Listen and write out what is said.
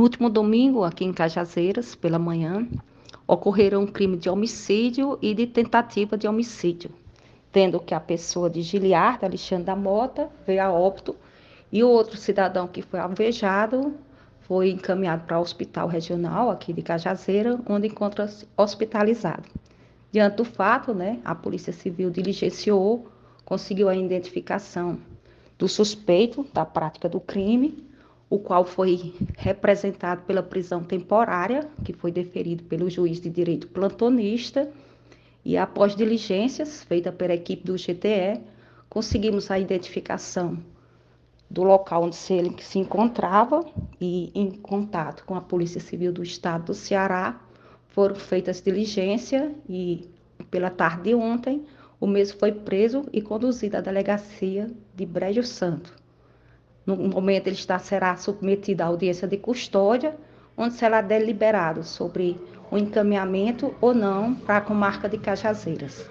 No último domingo, aqui em Cajazeiras, pela manhã, ocorreram um crime de homicídio e de tentativa de homicídio, tendo que a pessoa de Giliardo, Alexandre da Mota, veio a óbito e o outro cidadão que foi alvejado foi encaminhado para o hospital regional aqui de Cajazeira, onde encontra-se hospitalizado. Diante do fato, né, a Polícia Civil diligenciou, conseguiu a identificação do suspeito da prática do crime, o qual foi representado pela prisão temporária, que foi deferido pelo juiz de direito plantonista, e após diligências feitas pela equipe do GTE, conseguimos a identificação do local onde ele se encontrava e em contato com a Polícia Civil do Estado do Ceará, foram feitas diligências e pela tarde de ontem o mesmo foi preso e conduzido à delegacia de Brejo Santo. No momento ele está, será submetido à audiência de custódia, onde será deliberado sobre o encaminhamento ou não para a comarca de Cajazeiras.